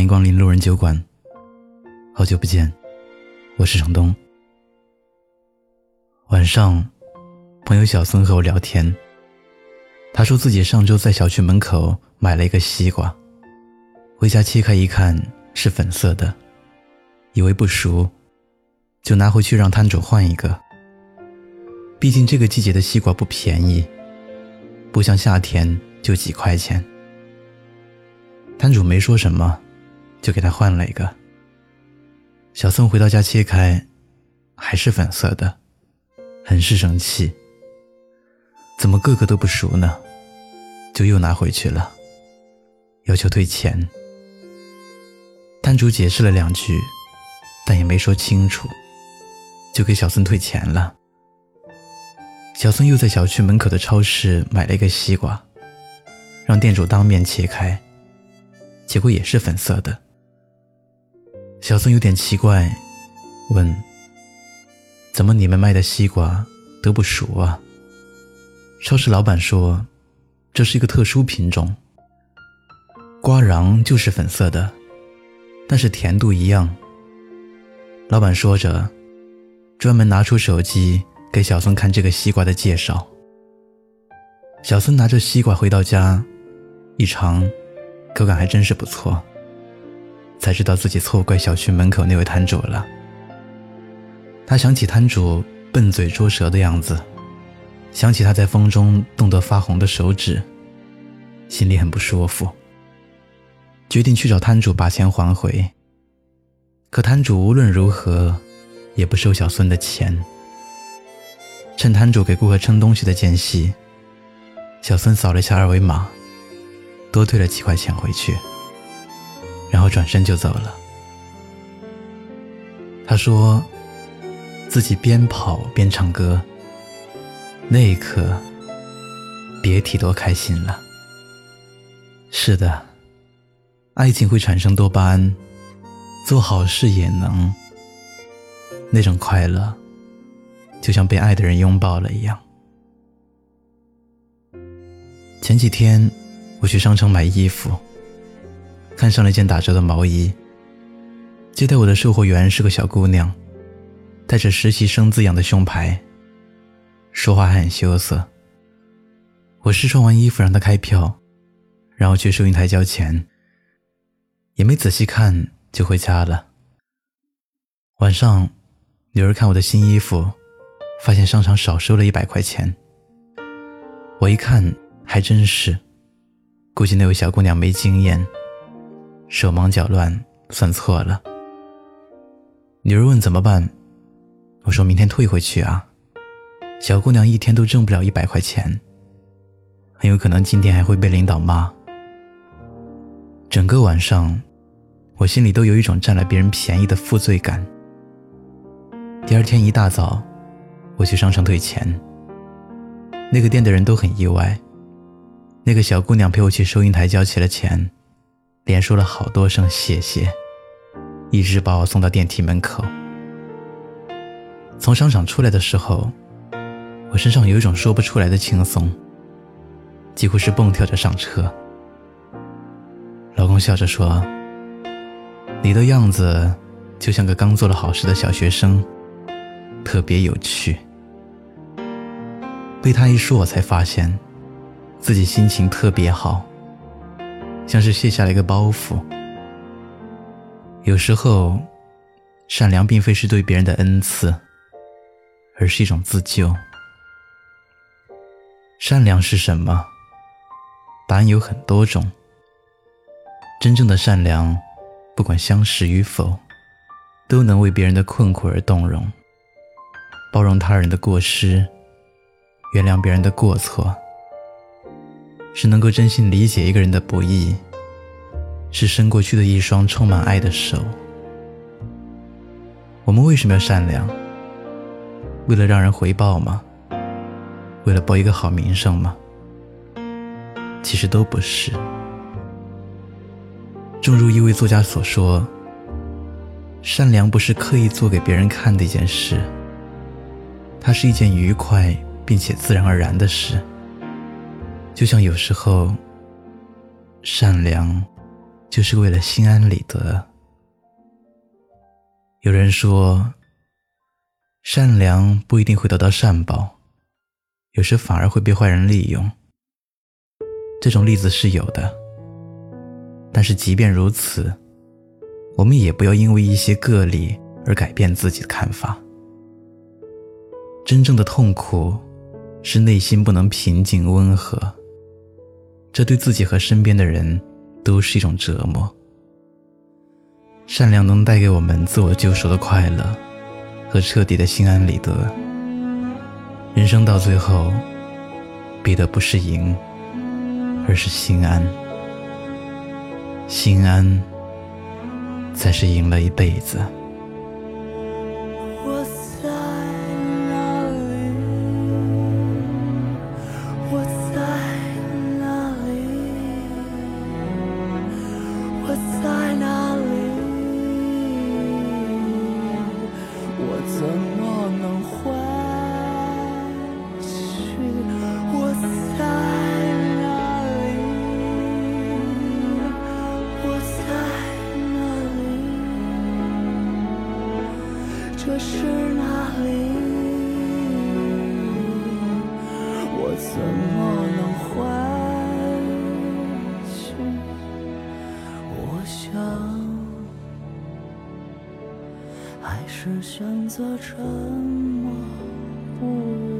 欢迎光临路人酒馆。好久不见，我是程东。晚上，朋友小孙和我聊天，他说自己上周在小区门口买了一个西瓜，回家切开一看是粉色的，以为不熟，就拿回去让摊主换一个。毕竟这个季节的西瓜不便宜，不像夏天就几块钱。摊主没说什么，就给他换了一个。小宋回到家切开，还是粉色的，很是生气。怎么个个都不熟呢？就又拿回去了，要求退钱。摊主解释了两句，但也没说清楚，就给小孙退钱了。小孙又在小区门口的超市买了一个西瓜，让店主当面切开。结果也是粉色的。小孙有点奇怪，问：“怎么你们卖的西瓜都不熟啊？”超市老板说：“这是一个特殊品种，瓜瓤就是粉色的，但是甜度一样。”老板说着，专门拿出手机给小孙看这个西瓜的介绍。小孙拿着西瓜回到家，一尝。口感还真是不错，才知道自己错怪小区门口那位摊主了。他想起摊主笨嘴拙舌的样子，想起他在风中冻得发红的手指，心里很不舒服。决定去找摊主把钱还回。可摊主无论如何也不收小孙的钱。趁摊主给顾客称东西的间隙，小孙扫了一下二维码。多退了几块钱回去，然后转身就走了。他说：“自己边跑边唱歌，那一刻，别提多开心了。”是的，爱情会产生多巴胺，做好事也能。那种快乐，就像被爱的人拥抱了一样。前几天。我去商城买衣服，看上了一件打折的毛衣。接待我的售货员是个小姑娘，带着实习生字样的胸牌，说话还很羞涩。我试穿完衣服让她开票，然后去收银台交钱，也没仔细看就回家了。晚上，女儿看我的新衣服，发现商场少收了一百块钱。我一看，还真是。估计那位小姑娘没经验，手忙脚乱，算错了。女儿问怎么办，我说明天退回去啊。小姑娘一天都挣不了一百块钱，很有可能今天还会被领导骂。整个晚上，我心里都有一种占了别人便宜的负罪感。第二天一大早，我去商场退钱，那个店的人都很意外。那个小姑娘陪我去收银台交齐了钱，连说了好多声谢谢，一直把我送到电梯门口。从商场出来的时候，我身上有一种说不出来的轻松，几乎是蹦跳着上车。老公笑着说：“你的样子就像个刚做了好事的小学生，特别有趣。”被他一说，我才发现。自己心情特别好，像是卸下了一个包袱。有时候，善良并非是对别人的恩赐，而是一种自救。善良是什么？答案有很多种。真正的善良，不管相识与否，都能为别人的困苦而动容，包容他人的过失，原谅别人的过错。是能够真心理解一个人的不易，是伸过去的一双充满爱的手。我们为什么要善良？为了让人回报吗？为了报一个好名声吗？其实都不是。正如一位作家所说：“善良不是刻意做给别人看的一件事，它是一件愉快并且自然而然的事。”就像有时候，善良就是为了心安理得。有人说，善良不一定会得到善报，有时反而会被坏人利用。这种例子是有的，但是即便如此，我们也不要因为一些个例而改变自己的看法。真正的痛苦，是内心不能平静温和，这对自己和身边的人都是一种折磨。善良能带给我们自我救赎的快乐，和彻底的心安理得。人生到最后，比的不是赢，而是心安。心安，才是赢了一辈子。在哪里？我怎么能回去？我在哪里？我在哪里？这是哪里？我怎么？是选择沉默不语